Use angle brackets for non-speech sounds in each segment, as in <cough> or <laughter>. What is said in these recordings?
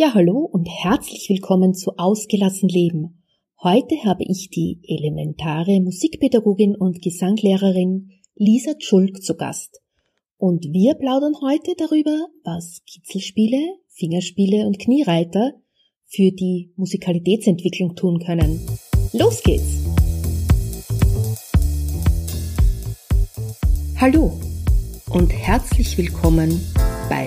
Ja, hallo und herzlich willkommen zu Ausgelassen Leben. Heute habe ich die elementare Musikpädagogin und Gesanglehrerin Lisa Schulk zu Gast. Und wir plaudern heute darüber, was Kitzelspiele, Fingerspiele und Kniereiter für die Musikalitätsentwicklung tun können. Los geht's! Hallo und herzlich willkommen bei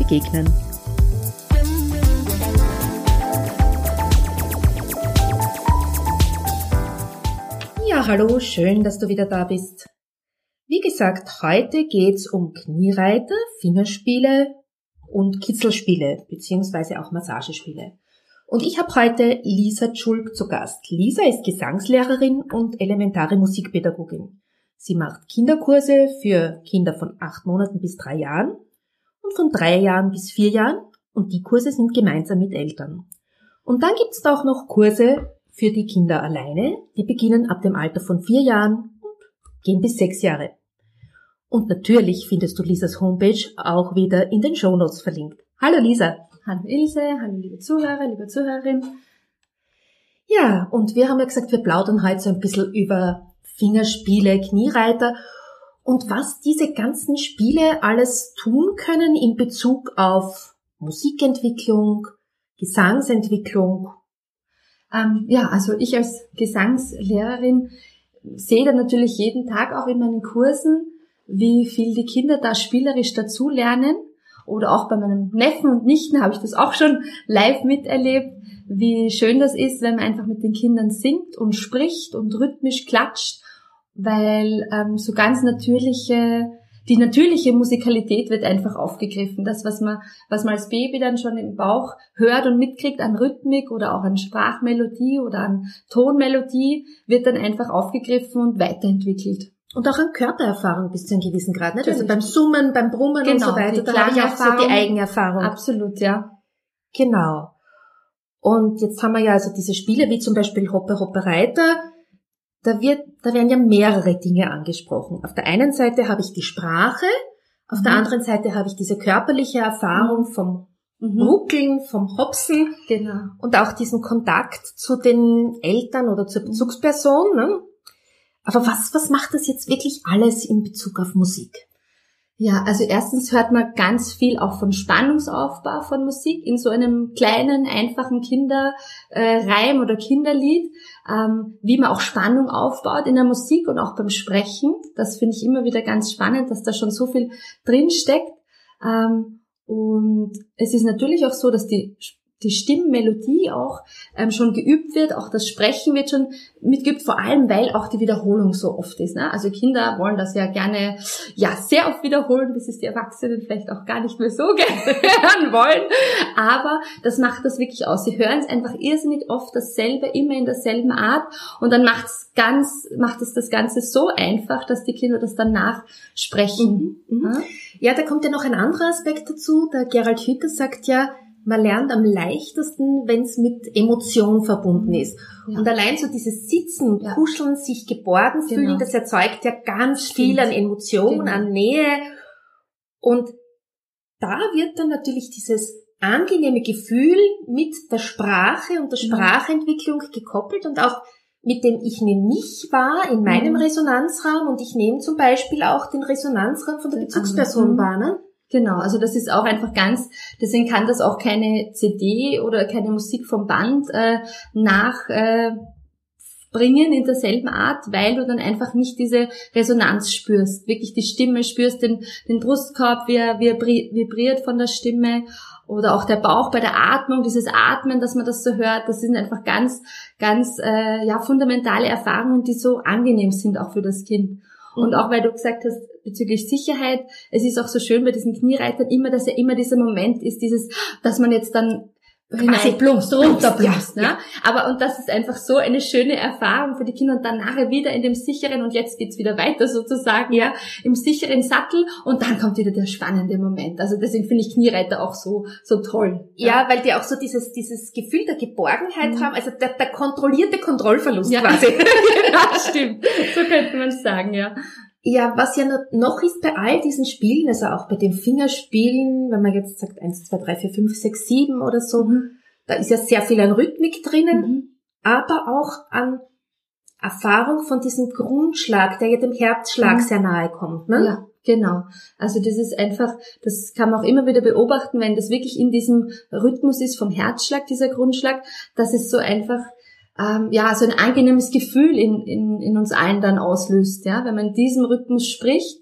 begegnen. Ja, hallo, schön, dass du wieder da bist. Wie gesagt, heute geht's um Kniereiter, Fingerspiele und Kitzelspiele, beziehungsweise auch Massagespiele. Und ich habe heute Lisa Schulk zu Gast. Lisa ist Gesangslehrerin und elementare Musikpädagogin. Sie macht Kinderkurse für Kinder von acht Monaten bis drei Jahren und von drei Jahren bis vier Jahren und die Kurse sind gemeinsam mit Eltern. Und dann gibt's da auch noch Kurse für die Kinder alleine, die beginnen ab dem Alter von vier Jahren und gehen bis sechs Jahre. Und natürlich findest du Lisas Homepage auch wieder in den Show Notes verlinkt. Hallo Lisa. Hallo Ilse, hallo liebe Zuhörer, liebe Zuhörerin. Ja, und wir haben ja gesagt, wir plaudern heute so ein bisschen über Fingerspiele, Kniereiter und was diese ganzen Spiele alles tun können in Bezug auf Musikentwicklung, Gesangsentwicklung. Ähm, ja, also ich als Gesangslehrerin sehe da natürlich jeden Tag auch in meinen Kursen, wie viel die Kinder da spielerisch dazu lernen. Oder auch bei meinem Neffen und Nichten habe ich das auch schon live miterlebt, wie schön das ist, wenn man einfach mit den Kindern singt und spricht und rhythmisch klatscht weil ähm, so ganz natürliche, die natürliche Musikalität wird einfach aufgegriffen. Das, was man, was man als Baby dann schon im Bauch hört und mitkriegt an Rhythmik oder auch an Sprachmelodie oder an Tonmelodie, wird dann einfach aufgegriffen und weiterentwickelt. Und auch an Körpererfahrung bis zu einem gewissen Grad, nicht? Also beim Summen, beim Brummen genau, und so weiter, da habe ich auch so die Eigenerfahrung. Absolut, ja. Genau. Und jetzt haben wir ja also diese Spiele wie zum Beispiel Hoppe Hoppe Reiter, da wird, da werden ja mehrere Dinge angesprochen. Auf der einen Seite habe ich die Sprache, auf mhm. der anderen Seite habe ich diese körperliche Erfahrung mhm. vom mhm. Ruckeln, vom Hopsen genau. und auch diesen Kontakt zu den Eltern oder zur mhm. Bezugsperson. Ne? Aber was, was macht das jetzt wirklich alles in Bezug auf Musik? Ja, also erstens hört man ganz viel auch von Spannungsaufbau von Musik in so einem kleinen, einfachen Kinderreim äh, oder Kinderlied, ähm, wie man auch Spannung aufbaut in der Musik und auch beim Sprechen. Das finde ich immer wieder ganz spannend, dass da schon so viel drinsteckt. Ähm, und es ist natürlich auch so, dass die die Stimmmelodie auch ähm, schon geübt wird, auch das Sprechen wird schon mitgeübt, vor allem weil auch die Wiederholung so oft ist. Ne? Also Kinder wollen das ja gerne ja sehr oft wiederholen, bis es die Erwachsenen vielleicht auch gar nicht mehr so <laughs> gerne hören wollen. Aber das macht das wirklich aus. Sie hören es einfach irrsinnig oft dasselbe, immer in derselben Art und dann macht's ganz, macht es das Ganze so einfach, dass die Kinder das dann nachsprechen. Mhm. Mhm. Ja, da kommt ja noch ein anderer Aspekt dazu. Der Gerald Hüther sagt ja, man lernt am leichtesten, wenn es mit Emotion verbunden ist. Ja. Und allein so dieses Sitzen, ja. Kuscheln, sich geborgen fühlen, genau. das erzeugt ja ganz Stimmt. viel an Emotion, genau. an Nähe. Und da wird dann natürlich dieses angenehme Gefühl mit der Sprache und der mhm. Sprachentwicklung gekoppelt und auch mit dem ich nehme mich wahr in meinem mhm. Resonanzraum und ich nehme zum Beispiel auch den Resonanzraum von der Bezugsperson wahr. Ne? Genau, also das ist auch einfach ganz, deswegen kann das auch keine CD oder keine Musik vom Band äh, nach äh, bringen in derselben Art, weil du dann einfach nicht diese Resonanz spürst, wirklich die Stimme spürst, den, den Brustkorb, wie er, er vibriert von der Stimme oder auch der Bauch bei der Atmung, dieses Atmen, dass man das so hört, das sind einfach ganz, ganz äh, ja fundamentale Erfahrungen, die so angenehm sind auch für das Kind. Und auch weil du gesagt hast, bezüglich Sicherheit, es ist auch so schön bei diesen Kniereitern immer, dass ja immer dieser Moment ist, dieses, dass man jetzt dann quasi plumpst, runterplumpst. Ja, ne? Aber und das ist einfach so eine schöne Erfahrung für die Kinder und dann nachher wieder in dem sicheren und jetzt geht's wieder weiter sozusagen, ja, im sicheren Sattel und dann kommt wieder der spannende Moment. Also deswegen finde ich Kniereiter auch so so toll. Ja, ja weil die auch so dieses dieses Gefühl der Geborgenheit mhm. haben, also der, der kontrollierte Kontrollverlust ja. quasi. <laughs> ja, stimmt. So könnte man sagen, ja. Ja, was ja noch ist bei all diesen Spielen, also auch bei den Fingerspielen, wenn man jetzt sagt 1, 2, 3, 4, 5, 6, 7 oder so, mhm. da ist ja sehr viel an Rhythmik drinnen, mhm. aber auch an Erfahrung von diesem Grundschlag, der ja dem Herzschlag mhm. sehr nahe kommt. Ne? Ja, genau. Also das ist einfach, das kann man auch immer wieder beobachten, wenn das wirklich in diesem Rhythmus ist vom Herzschlag, dieser Grundschlag, dass es so einfach ähm, ja, so ein angenehmes Gefühl in, in, in uns allen dann auslöst, ja, wenn man in diesem Rhythmus spricht.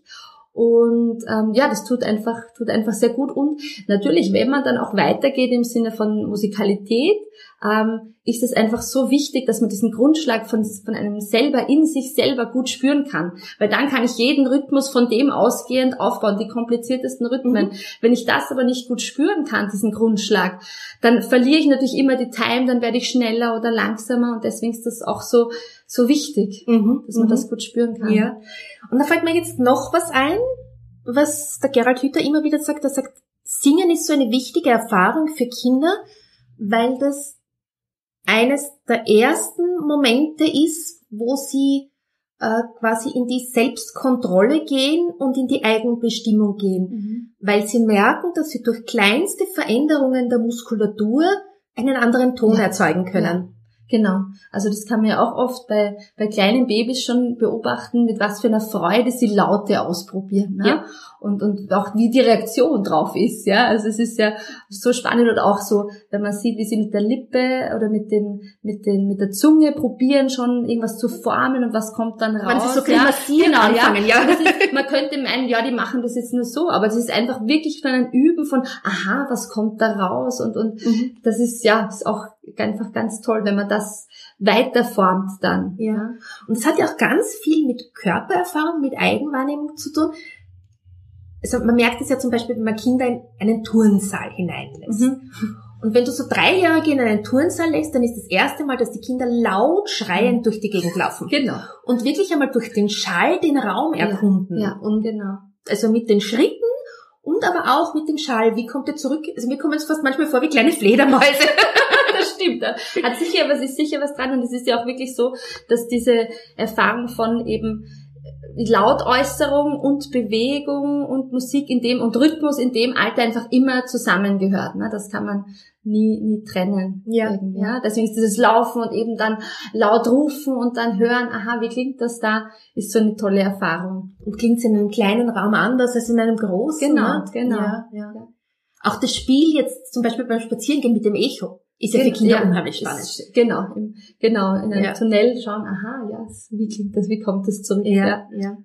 Und ähm, ja, das tut einfach, tut einfach sehr gut. Und natürlich, wenn man dann auch weitergeht im Sinne von Musikalität, ähm, ist es einfach so wichtig, dass man diesen Grundschlag von, von einem selber in sich selber gut spüren kann. Weil dann kann ich jeden Rhythmus von dem ausgehend aufbauen, die kompliziertesten Rhythmen. Mhm. Wenn ich das aber nicht gut spüren kann, diesen Grundschlag, dann verliere ich natürlich immer die Time, dann werde ich schneller oder langsamer und deswegen ist das auch so, so wichtig, mhm. dass man mhm. das gut spüren kann. Ja. Und da fällt mir jetzt noch was ein, was der Gerald Hüther immer wieder sagt. Er sagt, Singen ist so eine wichtige Erfahrung für Kinder, weil das eines der ersten Momente ist, wo sie äh, quasi in die Selbstkontrolle gehen und in die Eigenbestimmung gehen, mhm. weil sie merken, dass sie durch kleinste Veränderungen der Muskulatur einen anderen Ton ja. erzeugen können. Genau. Also das kann man ja auch oft bei, bei kleinen Babys schon beobachten, mit was für einer Freude sie Laute ausprobieren. Ne? Ja. Und, und auch wie die Reaktion drauf ist. Ja, Also es ist ja so spannend und auch so, wenn man sieht, wie sie mit der Lippe oder mit, den, mit, den, mit der Zunge probieren, schon irgendwas zu formen und was kommt dann raus. Man sie so ja, genau, anfangen, ja. ja. Ist, man könnte meinen, ja, die machen das jetzt nur so, aber es ist einfach wirklich von einem Üben von, aha, was kommt da raus? Und, und mhm. das ist ja ist auch einfach ganz toll, wenn man das weiterformt dann. Ja. Und es hat ja auch ganz viel mit Körpererfahrung, mit Eigenwahrnehmung zu tun. Also man merkt es ja zum Beispiel, wenn man Kinder in einen Turnsaal hineinlässt. Mhm. Und wenn du so Dreijährige in einen Turnsaal lässt, dann ist das erste Mal, dass die Kinder laut schreiend durch die Gegend laufen. Genau. Und wirklich einmal durch den Schall den Raum erkunden. Ja, ja und genau. Also mit den Schritten und aber auch mit dem Schall. Wie kommt er zurück? Also mir kommen es fast manchmal vor wie kleine Fledermäuse. <laughs> das stimmt. Da hat sicher, es ist sicher was dran und es ist ja auch wirklich so, dass diese Erfahrung von eben Lautäußerung und Bewegung und Musik in dem und Rhythmus in dem Alter einfach immer zusammengehört. Ne? Das kann man nie, nie trennen. Ja. ja. Deswegen ist dieses Laufen und eben dann laut rufen und dann hören, aha, wie klingt das da, ist so eine tolle Erfahrung. Und klingt es in einem kleinen Raum anders als in einem großen. Genau, ne? genau. Ja, ja. Auch das Spiel jetzt zum Beispiel beim Spazierengehen mit dem Echo ist ja für Kinder ja, unheimlich spannend. Ist, genau, im, genau, in einem ja. Tunnel schauen, aha, ja, wie klingt das, wie kommt das zurück? Ja, ja.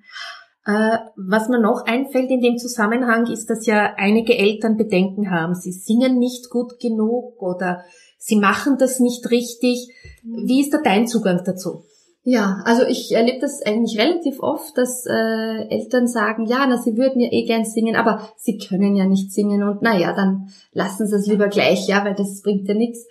Äh, was mir noch einfällt in dem Zusammenhang ist, dass ja einige Eltern Bedenken haben. Sie singen nicht gut genug oder sie machen das nicht richtig. Mhm. Wie ist da dein Zugang dazu? Ja, also ich erlebe das eigentlich relativ oft, dass äh, Eltern sagen, ja, na, sie würden ja eh gern singen, aber sie können ja nicht singen und naja, dann lassen sie es lieber gleich, ja, weil das bringt ja nichts.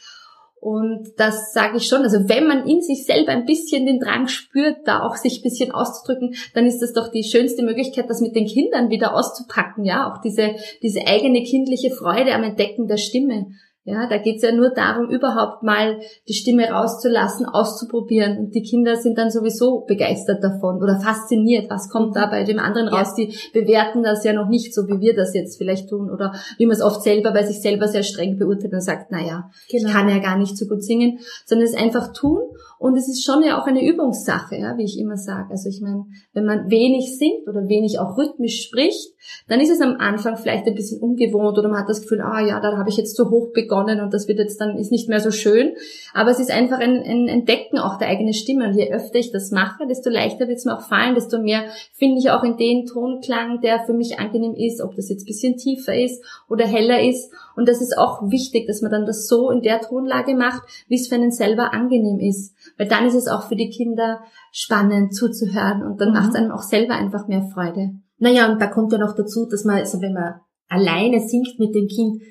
Und das sage ich schon, also wenn man in sich selber ein bisschen den Drang spürt, da auch sich ein bisschen auszudrücken, dann ist das doch die schönste Möglichkeit, das mit den Kindern wieder auszupacken, ja, auch diese, diese eigene kindliche Freude am Entdecken der Stimme. Ja, da geht's ja nur darum, überhaupt mal die Stimme rauszulassen, auszuprobieren. Und die Kinder sind dann sowieso begeistert davon oder fasziniert. Was kommt da bei dem anderen raus? Ja. Die bewerten das ja noch nicht so, wie wir das jetzt vielleicht tun. Oder wie man es oft selber bei sich selber sehr streng beurteilt und sagt, na ja, genau. ich kann ja gar nicht so gut singen. Sondern es einfach tun und es ist schon ja auch eine Übungssache, ja, wie ich immer sage. Also ich meine, wenn man wenig singt oder wenig auch rhythmisch spricht, dann ist es am Anfang vielleicht ein bisschen ungewohnt oder man hat das Gefühl, ah ja, da habe ich jetzt zu hoch begonnen und das wird jetzt dann ist nicht mehr so schön. Aber es ist einfach ein, ein Entdecken auch der eigenen Stimme. Und je öfter ich das mache, desto leichter wird es mir auch fallen, desto mehr finde ich auch in den Tonklang, der für mich angenehm ist, ob das jetzt bisschen tiefer ist oder heller ist. Und das ist auch wichtig, dass man dann das so in der Tonlage macht, wie es für einen selber angenehm ist. Weil dann ist es auch für die Kinder spannend zuzuhören und dann mhm. macht es einem auch selber einfach mehr Freude. Naja, und da kommt ja noch dazu, dass man, also wenn man alleine singt mit dem Kind,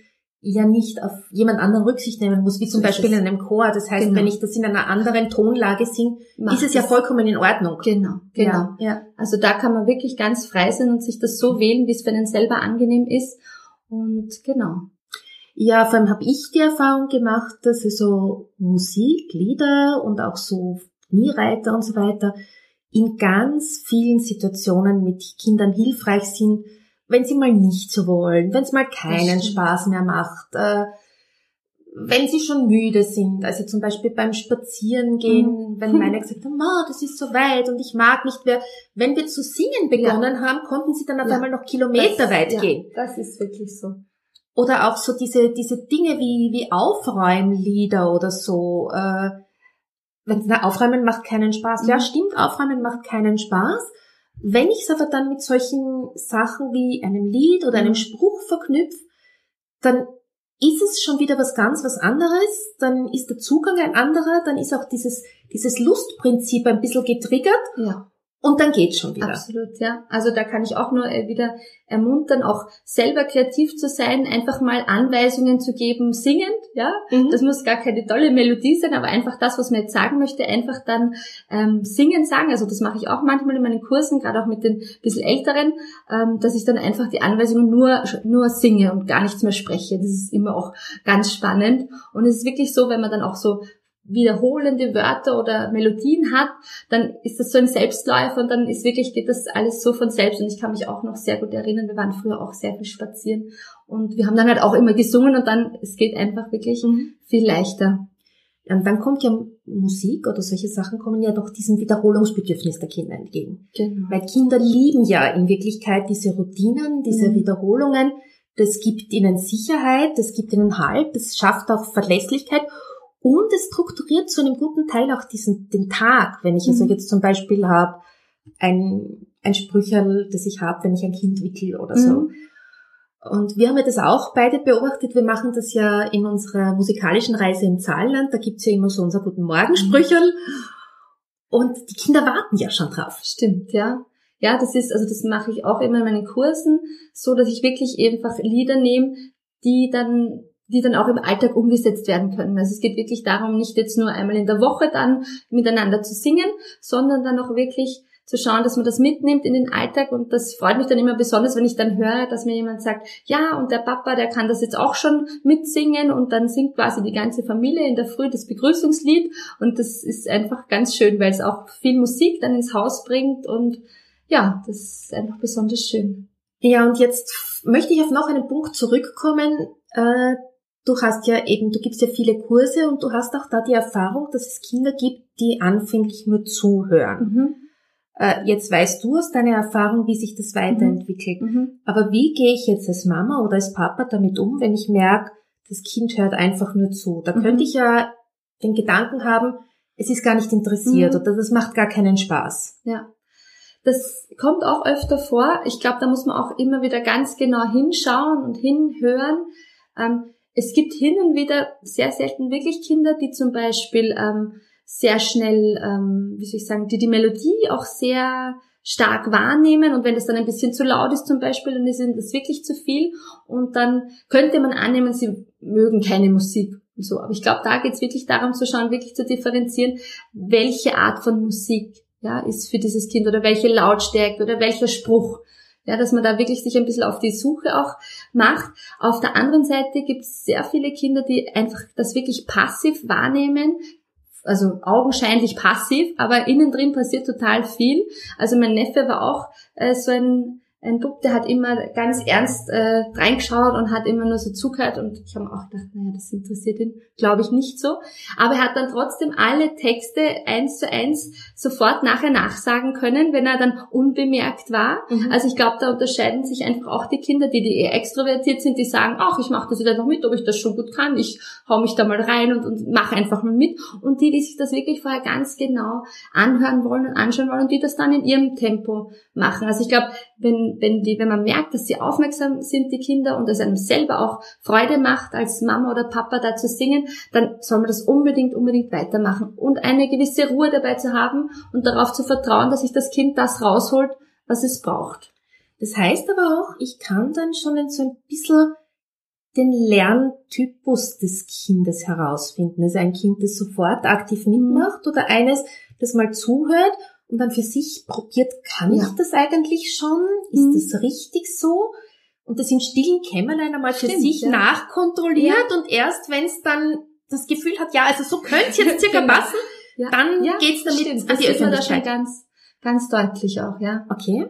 ja nicht auf jemand anderen Rücksicht nehmen muss, wie zum So Beispiel in einem Chor. Das heißt, Genau. wenn ich das in einer anderen Tonlage singe, Macht ist es ja vollkommen in Ordnung. Genau, genau. Ja, ja. Also da kann man wirklich ganz frei sein und sich das so wählen, wie es für einen selber angenehm ist. Und genau. Ja, vor allem habe ich die Erfahrung gemacht, dass so Musik, Lieder und auch so Kniereiter und so weiter in ganz vielen Situationen mit Kindern hilfreich sind, wenn sie mal nicht so wollen, wenn es mal keinen. Spaß mehr macht, äh, wenn sie schon müde sind, also zum Beispiel beim Spazierengehen, Mhm. wenn meine <laughs> gesagt haben, Ma, das ist so weit und ich mag nicht mehr. Wenn wir zu singen begonnen haben, konnten sie dann auf Ja. einmal noch Kilometer weit ja, gehen. Das ist wirklich so. Oder auch so diese, diese Dinge wie, wie Aufräumlieder oder so. Äh, wenn, na, Aufräumen macht keinen Spaß. Ja, Mhm. stimmt, Aufräumen macht keinen Spaß. Wenn ich es aber dann mit solchen Sachen wie einem Lied oder einem Mhm. Spruch verknüpfe, dann ist es schon wieder was ganz was anderes, dann ist der Zugang ein anderer, dann ist auch dieses, dieses Lustprinzip ein bisschen getriggert Ja. Und dann geht's schon wieder. Absolut, ja. Also da kann ich auch nur äh, wieder ermuntern, auch selber kreativ zu sein, einfach mal Anweisungen zu geben, singend, ja. Mhm. Das muss gar keine tolle Melodie sein, aber einfach das, was man jetzt sagen möchte, einfach dann ähm, singen sagen. Also das mache ich auch manchmal in meinen Kursen, gerade auch mit den bisschen älteren, ähm, dass ich dann einfach die Anweisungen nur nur singe und gar nichts mehr spreche. Das ist immer auch ganz spannend. Und es ist wirklich so, wenn man dann auch so wiederholende Wörter oder Melodien hat, dann ist das so ein Selbstläufer und dann ist wirklich, geht das alles so von selbst. Und ich kann mich auch noch sehr gut erinnern, wir waren früher auch sehr viel spazieren und wir haben dann halt auch immer gesungen und dann, es geht einfach wirklich Mhm. viel leichter. Und dann kommt ja Musik oder solche Sachen kommen ja doch diesem Wiederholungsbedürfnis der Kinder entgegen. Genau. Weil Kinder lieben ja in Wirklichkeit diese Routinen, diese Mhm. Wiederholungen. Das gibt ihnen Sicherheit, das gibt ihnen Halt, das schafft auch Verlässlichkeit und es strukturiert zu einem guten Teil auch diesen, den Tag. Wenn ich also Mhm. jetzt zum Beispiel habe, ein, ein Sprücherl, das ich habe, wenn ich ein Kind wickel oder so. Mhm. Und wir haben ja das auch beide beobachtet. Wir machen das ja in unserer musikalischen Reise im Saarland. Da gibt's ja immer so unser Guten Morgen Sprücherl. Und die Kinder warten ja schon drauf. Stimmt, ja. Ja, das ist, also das mache ich auch immer in meinen Kursen, so dass ich wirklich einfach Lieder nehme, die dann die dann auch im Alltag umgesetzt werden können. Also es geht wirklich darum, nicht jetzt nur einmal in der Woche dann miteinander zu singen, sondern dann auch wirklich zu schauen, dass man das mitnimmt in den Alltag und das freut mich dann immer besonders, wenn ich dann höre, dass mir jemand sagt, ja, und der Papa, der kann das jetzt auch schon mitsingen und dann singt quasi die ganze Familie in der Früh das Begrüßungslied und das ist einfach ganz schön, weil es auch viel Musik dann ins Haus bringt und ja, das ist einfach besonders schön. Ja, und jetzt möchte ich auf noch einen Punkt zurückkommen. Äh, Du hast ja eben, du gibst ja viele Kurse und du hast auch da die Erfahrung, dass es Kinder gibt, die anfänglich nur zuhören. Mhm. Äh, Jetzt weißt du aus deiner Erfahrung, wie sich das weiterentwickelt. Mhm. Aber wie gehe ich jetzt als Mama oder als Papa damit um, wenn ich merke, das Kind hört einfach nur zu? Da Mhm. könnte ich ja den Gedanken haben, es ist gar nicht interessiert Mhm. oder das macht gar keinen Spaß. Ja. Das kommt auch öfter vor. Ich glaube, da muss man auch immer wieder ganz genau hinschauen und hinhören. Ähm, es gibt hin und wieder sehr selten wirklich Kinder, die zum Beispiel ähm, sehr schnell, ähm, wie soll ich sagen, die die Melodie auch sehr stark wahrnehmen und wenn das dann ein bisschen zu laut ist zum Beispiel, dann ist ihnen das wirklich zu viel und dann könnte man annehmen, sie mögen keine Musik und so. Aber ich glaube, da geht es wirklich darum zu schauen, wirklich zu differenzieren, welche Art von Musik ja, ist für dieses Kind oder welche Lautstärke oder welcher Spruch. Ja, dass man da wirklich sich ein bisschen auf die Suche auch macht. Auf der anderen Seite gibt es sehr viele Kinder, die einfach das wirklich passiv wahrnehmen, also augenscheinlich passiv, aber innen drin passiert total viel. Also mein Neffe war auch äh, so ein ein Bub, der hat immer ganz ernst äh, reingeschaut und hat immer nur so zugehört und ich habe mir auch gedacht, naja, das interessiert ihn, glaube ich, nicht so. Aber er hat dann trotzdem alle Texte eins zu eins sofort nachher nachsagen können, wenn er dann unbemerkt war. Mhm. Also ich glaube, da unterscheiden sich einfach auch die Kinder, die, die eher extrovertiert sind, die sagen, ach, ich mache das jetzt einfach mit, ob ich das schon gut kann, ich hau mich da mal rein und, und mache einfach mal mit. Und die, die sich das wirklich vorher ganz genau anhören wollen und anschauen wollen und die das dann in ihrem Tempo machen. Also ich glaube, wenn, wenn, die, wenn man merkt, dass sie aufmerksam sind, die Kinder, und es einem selber auch Freude macht, als Mama oder Papa da zu singen, dann soll man das unbedingt, unbedingt weitermachen. Und eine gewisse Ruhe dabei zu haben und darauf zu vertrauen, dass sich das Kind das rausholt, was es braucht. Das heißt aber auch, ich kann dann schon so ein bisschen den Lerntypus des Kindes herausfinden? Also ein Kind, das sofort aktiv mitmacht oder eines, das mal zuhört und dann für sich probiert, kann ja. ich das eigentlich schon? Ist mhm. das richtig so? Und das in stillen Kämmerlein einmal für Stimmt, sich ja. nachkontrolliert ja. und erst wenn es dann das Gefühl hat, ja, also so könnte es jetzt <laughs> circa genau. passen, dann ja, geht's damit stimmt. an die Öffentlichkeit. Ganz, ganz deutlich auch, ja. Okay.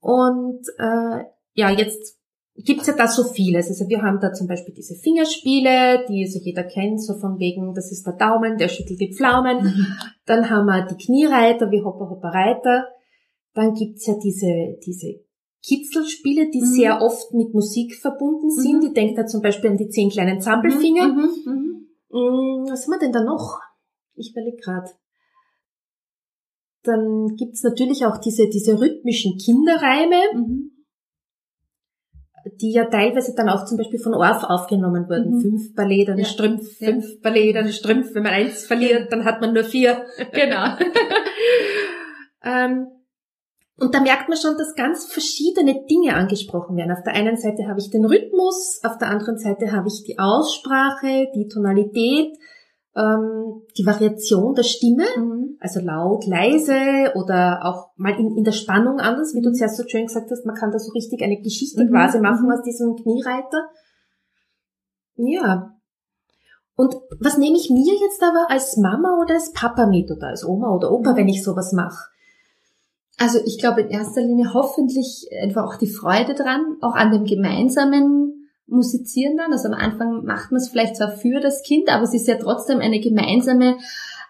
Und äh, ja, jetzt gibt's ja da so vieles. Also wir haben da zum Beispiel diese Fingerspiele, die also jeder kennt, so von wegen, das ist der Daumen, der schüttelt die Pflaumen. Mhm. <laughs> Dann haben wir die Kniereiter wie Hopper Hopper Reiter. Dann gibt's ja diese, diese Kitzelspiele, die mhm. sehr oft mit Musik verbunden sind. Mhm. Ich denke da zum Beispiel an die zehn kleinen Zampelfinger. Mhm. mhm. Mm, was haben wir denn da noch? Ich überlege gerade. Dann gibt's natürlich auch diese, diese rhythmischen Kinderreime. Die ja teilweise dann auch zum Beispiel von Orff aufgenommen wurden. Mhm. Fünf Ballett, eine ja. Strümpf, ja. fünf Ballett, eine Strümpf. Wenn man eins verliert, dann hat man nur vier. Genau. <laughs> ähm, und da merkt man schon, dass ganz verschiedene Dinge angesprochen werden. Auf der einen Seite habe ich den Rhythmus, auf der anderen Seite habe ich die Aussprache, die Tonalität, ähm, die Variation der Stimme, mhm. also laut, leise oder auch mal in, in der Spannung anders, wie du mhm. zuerst so schön gesagt hast, man kann da so richtig eine Geschichte mhm. quasi machen mhm. aus diesem Kniereiter. Ja. Und was nehme ich mir jetzt aber als Mama oder als Papa mit oder als Oma oder Opa, mhm. wenn ich sowas mache? Also ich glaube in erster Linie hoffentlich einfach auch die Freude dran, auch an dem gemeinsamen musizieren dann. Also am Anfang macht man es vielleicht zwar für das Kind, aber es ist ja trotzdem eine gemeinsame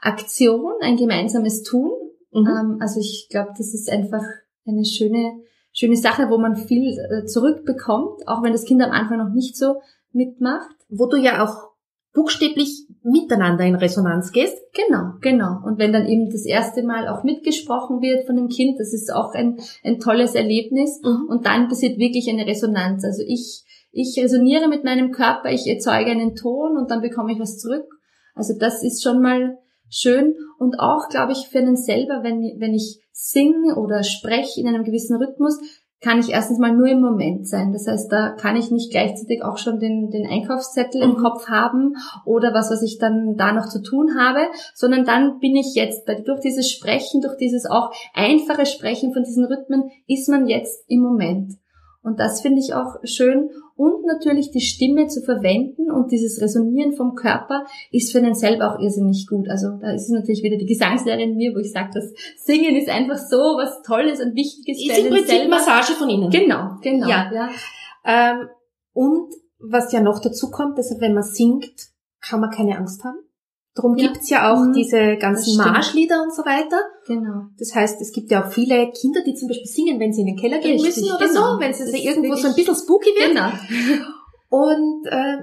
Aktion, ein gemeinsames Tun. Mhm. Ähm, also ich glaube, das ist einfach eine schöne, schöne Sache, wo man viel äh, zurückbekommt, auch wenn das Kind am Anfang noch nicht so mitmacht. Wo du ja auch buchstäblich miteinander in Resonanz gehst. Genau, genau. Und wenn dann eben das erste Mal auch mitgesprochen wird von dem Kind, das ist auch ein, ein tolles Erlebnis. Mhm. Und dann passiert wirklich eine Resonanz. Also ich ich resoniere mit meinem Körper, ich erzeuge einen Ton und dann bekomme ich was zurück. Also das ist schon mal schön und auch, glaube ich, für einen selber, wenn, wenn ich singe oder spreche in einem gewissen Rhythmus, kann ich erstens mal nur im Moment sein. Das heißt, da kann ich nicht gleichzeitig auch schon den, den Einkaufszettel mhm. im Kopf haben oder was, was ich dann da noch zu tun habe, sondern dann bin ich jetzt, durch dieses Sprechen, durch dieses auch einfache Sprechen von diesen Rhythmen, ist man jetzt im Moment. Und das finde ich auch schön. Und natürlich die Stimme zu verwenden und dieses Resonieren vom Körper ist für einen selber auch irrsinnig gut. Also da ist es natürlich wieder die Gesangslehrerin in mir, wo ich sage, das Singen ist einfach so was Tolles und Wichtiges. Ist im Prinzip selber. Massage von innen. Genau, genau. Ja. ja. Ähm, und was ja noch dazu kommt, dass wenn man singt, kann man keine Angst haben. Darum ja. gibt's ja auch mhm. diese ganzen Marschlieder und so weiter. Genau. Das heißt, es gibt ja auch viele Kinder, die zum Beispiel singen, wenn sie in den Keller gehen Richtig, müssen oder genau. so, wenn es irgendwo so ein bisschen spooky wird. Genau. Und äh,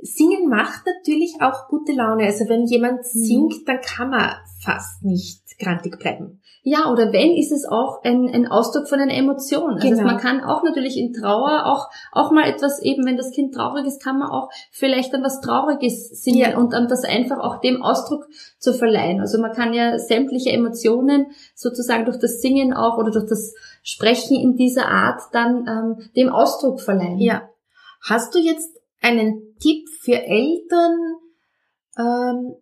Singen macht natürlich auch gute Laune. Also wenn jemand mhm. singt, dann kann man fast nicht grantig bleiben. Ja, oder wenn, ist es auch ein, ein Ausdruck von einer Emotion. Also genau. man kann auch natürlich in Trauer auch, auch mal etwas eben, wenn das Kind traurig ist, kann man auch vielleicht dann was Trauriges singen ja. und dann das einfach auch dem Ausdruck zu verleihen. Also man kann ja sämtliche Emotionen sozusagen durch das Singen auch oder durch das Sprechen in dieser Art dann ähm, dem Ausdruck verleihen. Ja. Hast du jetzt einen Tipp für Eltern, ähm,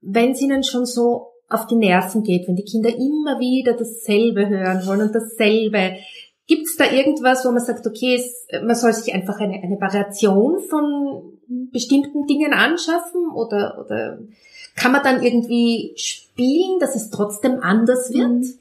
wenn es ihnen schon so auf die Nerven geht, wenn die Kinder immer wieder dasselbe hören wollen und dasselbe. Gibt es da irgendwas, wo man sagt, okay, es, man soll sich einfach eine, eine Variation von bestimmten Dingen anschaffen oder, oder kann man dann irgendwie spielen, dass es trotzdem anders wird? Mhm.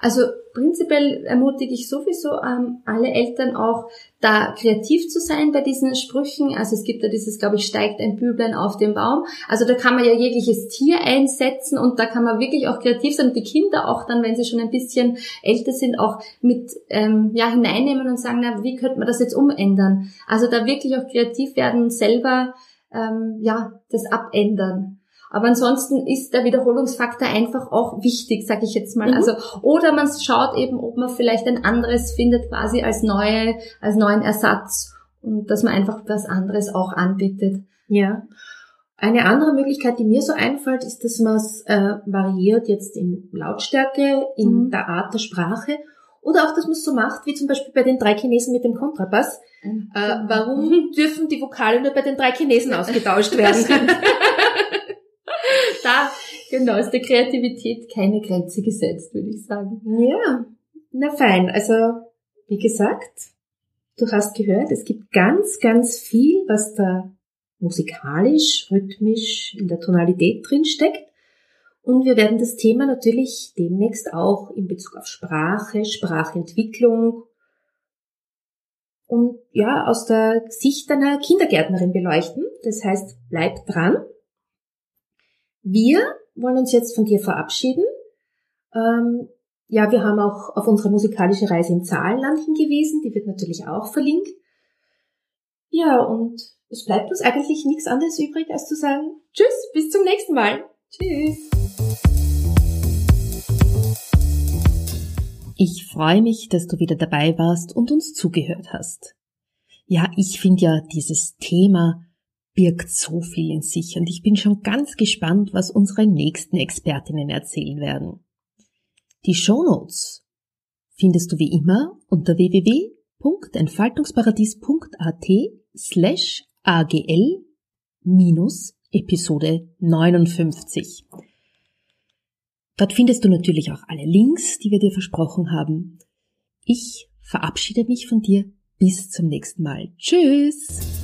Also prinzipiell ermutige ich sowieso ähm, alle Eltern auch, da kreativ zu sein bei diesen Sprüchen. Also es gibt ja dieses, glaube ich, steigt ein Büblein auf den Baum. Also da kann man ja jegliches Tier einsetzen und da kann man wirklich auch kreativ sein und die Kinder auch dann, wenn sie schon ein bisschen älter sind, auch mit ähm, ja hineinnehmen und sagen, na, wie könnte man das jetzt umändern? Also da wirklich auch kreativ werden selber ähm, ja das abändern. Aber ansonsten ist der Wiederholungsfaktor einfach auch wichtig, sage ich jetzt mal. Mhm. Also oder man schaut eben, ob man vielleicht ein anderes findet, quasi als neue, als neuen Ersatz und dass man einfach was anderes auch anbietet. Ja. Eine andere Möglichkeit, die mir so einfällt, ist, dass man es äh, variiert jetzt in Lautstärke, in mhm. der Art der Sprache Oder auch, dass man es so macht, wie zum Beispiel bei den drei Chinesen mit dem Kontrabass. Mhm. Äh, warum <laughs> dürfen die Vokale nur bei den drei Chinesen ausgetauscht werden? <laughs> da, genau, ist der Kreativität keine Grenze gesetzt, würde ich sagen. ja, na fein. Also, wie gesagt, du hast gehört, es gibt ganz, ganz viel, was da musikalisch, rhythmisch in der Tonalität drin steckt. Und wir werden das Thema natürlich demnächst auch in Bezug auf Sprache, Sprachentwicklung und ja, aus der Sicht einer Kindergärtnerin beleuchten. Das heißt, bleib dran. Wir wollen uns jetzt von dir verabschieden. Ähm, ja, wir haben auch auf unsere musikalische Reise im Zahlenland hingewiesen. Die wird natürlich auch verlinkt. Ja, und es bleibt uns eigentlich nichts anderes übrig, als zu sagen, tschüss, bis zum nächsten Mal. Tschüss. Ich freue mich, dass du wieder dabei warst und uns zugehört hast. Ja, ich finde ja, dieses Thema birgt so viel in sich und ich bin schon ganz gespannt, was unsere nächsten Expertinnen erzählen werden. Die Shownotes findest du wie immer unter www.entfaltungsparadies.at slash agl minus Episode 59. Dort findest du natürlich auch alle Links, die wir dir versprochen haben. Ich verabschiede mich von dir. Bis zum nächsten Mal. Tschüss!